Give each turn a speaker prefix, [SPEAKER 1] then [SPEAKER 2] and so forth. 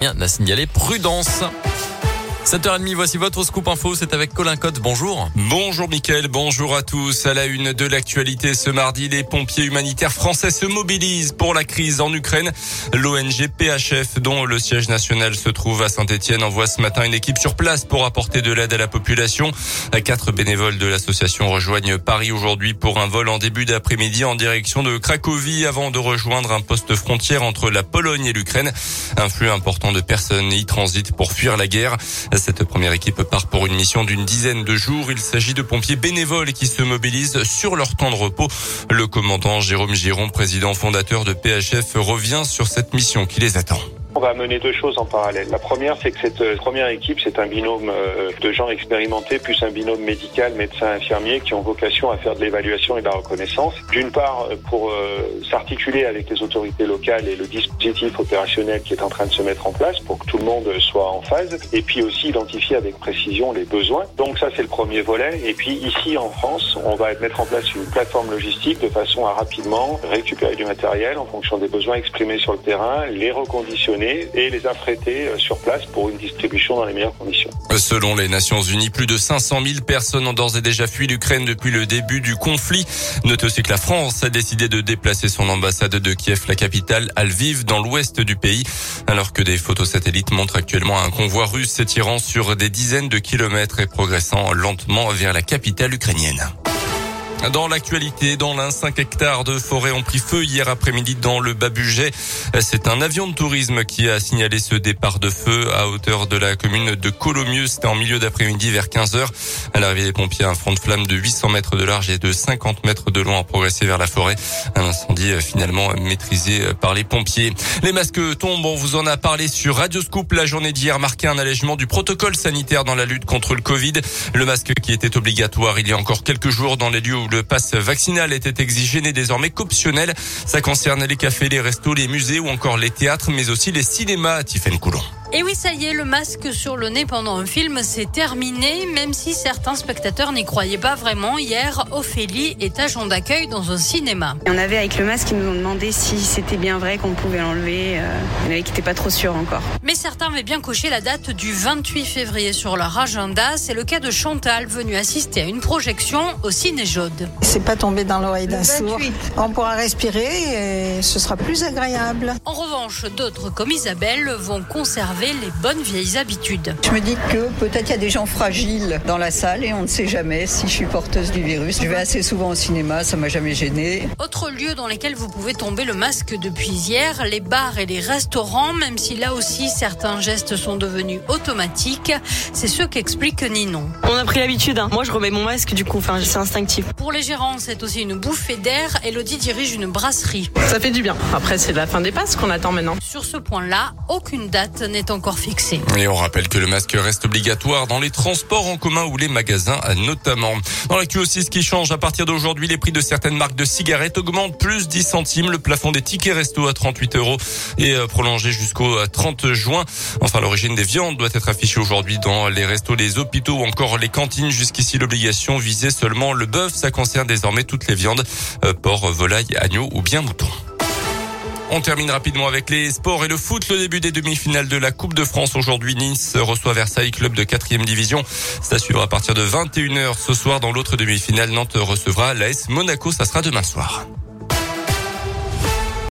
[SPEAKER 1] Bien, a signalé prudence. 7h30, voici votre scoop info, c'est avec Colin Cotte, bonjour.
[SPEAKER 2] Bonjour Mickaël, bonjour à tous. À la une de l'actualité ce mardi, les pompiers humanitaires français se mobilisent pour la crise en Ukraine. L'ONG PHF, dont le siège national se trouve à Saint-Etienne, envoie ce matin une équipe sur place pour apporter de l'aide à la population. Quatre bénévoles de l'association rejoignent Paris aujourd'hui pour un vol en début d'après-midi en direction de Cracovie avant de rejoindre un poste frontière entre la Pologne et l'Ukraine. Un flux important de personnes y transitent pour fuir la guerre. Cette première équipe part pour une mission d'une dizaine de jours. Il s'agit de pompiers bénévoles qui se mobilisent sur leur temps de repos. Le commandant Jérôme Giron, président fondateur de PHF, revient sur cette mission qui les attend.
[SPEAKER 3] On va mener deux choses en parallèle. La première, c'est que cette euh, première équipe, c'est un binôme euh, de gens expérimentés, plus un binôme médical, médecin, infirmier, qui ont vocation à faire de l'évaluation et de la reconnaissance. D'une part, euh, pour s'articuler avec les autorités locales et le dispositif opérationnel qui est en train de se mettre en place pour que tout le monde soit en phase, et puis aussi identifier avec précision les besoins. Donc ça, c'est le premier volet. Et puis ici, en France, on va mettre en place une plateforme logistique de façon à rapidement récupérer du matériel en fonction des besoins exprimés sur le terrain, les reconditionner et les affréter euh, sur place pour une distribution dans les meilleures conditions.
[SPEAKER 2] Selon les Nations Unies, plus de 500 000 personnes ont d'ores et déjà fui l'Ukraine depuis le début du conflit. Notez aussi que la France a décidé de déplacer son ambassade de Kiev, la capitale, à Lviv, dans l'ouest du pays, alors que des photos satellites montrent actuellement un convoi russe s'étirant sur des dizaines de kilomètres et progressant lentement vers la capitale ukrainienne. Dans l'actualité, dans l'un, 5 hectares de forêt ont pris feu hier après-midi dans le Bas-Budget. C'est un avion de tourisme qui a signalé ce départ de feu à hauteur de la commune de Colomieux. C'était en milieu d'après-midi vers 15 heures. À l'arrivée des pompiers, un front de flamme de 800 mètres de large et de 50 mètres de long a progressé vers la forêt. Un incendie euh, finalement maîtrisé euh, par les pompiers. Les masques tombent. On vous en a parlé sur Radio Scoop. La journée d'hier marquait un allègement du protocole sanitaire dans la lutte contre le Covid. Le masque qui était obligatoire il y a encore quelques jours dans les lieux où le passe vaccinal était exigé n'est désormais qu'optionnel. Ça concerne les cafés, les restos, les musées ou encore les théâtres, mais aussi les cinémas à Tiffen Coulon.
[SPEAKER 4] Et oui, ça y est, le masque sur le nez pendant un film, c'est terminé, même si certains spectateurs n'y croyaient pas vraiment. Hier, Ophélie est agent d'accueil dans un cinéma.
[SPEAKER 5] Il y en avait avec le masque qui nous ont demandé si c'était bien vrai qu'on pouvait l'enlever. Euh, il y en avait qui n'étaient pas trop sûrs encore.
[SPEAKER 4] Mais certains avaient bien coché la date du 28 février sur leur agenda. C'est le cas de Chantal, venue assister à une projection au Ciné Jaude.
[SPEAKER 6] C'est pas tombé dans l'oreille d'un sourd. On pourra respirer et ce sera plus agréable.
[SPEAKER 4] En revanche, d'autres comme Isabelle vont conserver les bonnes vieilles habitudes.
[SPEAKER 7] Je me dis que peut-être il y a des gens fragiles dans la salle et on ne sait jamais si je suis porteuse du virus. Je vais assez souvent au cinéma, ça m'a jamais gêné.
[SPEAKER 4] Autre lieu dans lesquels vous pouvez tomber le masque depuis hier, les bars et les restaurants, même si là aussi certains gestes sont devenus automatiques. C'est ce qu'explique Ninon.
[SPEAKER 8] On a pris l'habitude. Hein. Moi, je remets mon masque du coup. Enfin, c'est instinctif.
[SPEAKER 4] Pour les gérants, c'est aussi une bouffée d'air. Elodie dirige une brasserie.
[SPEAKER 8] Ça fait du bien. Après, c'est la fin des passes qu'on attend maintenant.
[SPEAKER 4] Sur ce point-là, aucune date n'est encore fixé.
[SPEAKER 2] Et on rappelle que le masque reste obligatoire dans les transports en commun ou les magasins notamment. Dans aussi, ce qui change à partir d'aujourd'hui, les prix de certaines marques de cigarettes augmentent plus 10 centimes. Le plafond des tickets resto à 38 euros est euh, prolongé jusqu'au 30 euh, juin. Enfin, l'origine des viandes doit être affichée aujourd'hui dans les restos, les hôpitaux ou encore les cantines. Jusqu'ici, l'obligation visait seulement le bœuf. Ça concerne désormais toutes les viandes, euh, porc, volaille, agneau ou bien mouton. On termine rapidement avec les sports et le foot. Le début des demi-finales de la Coupe de France. Aujourd'hui, Nice reçoit Versailles, club de quatrième division. Ça suivra à partir de 21h ce soir. Dans l'autre demi-finale, Nantes recevra l'AS Monaco. Ça sera demain soir.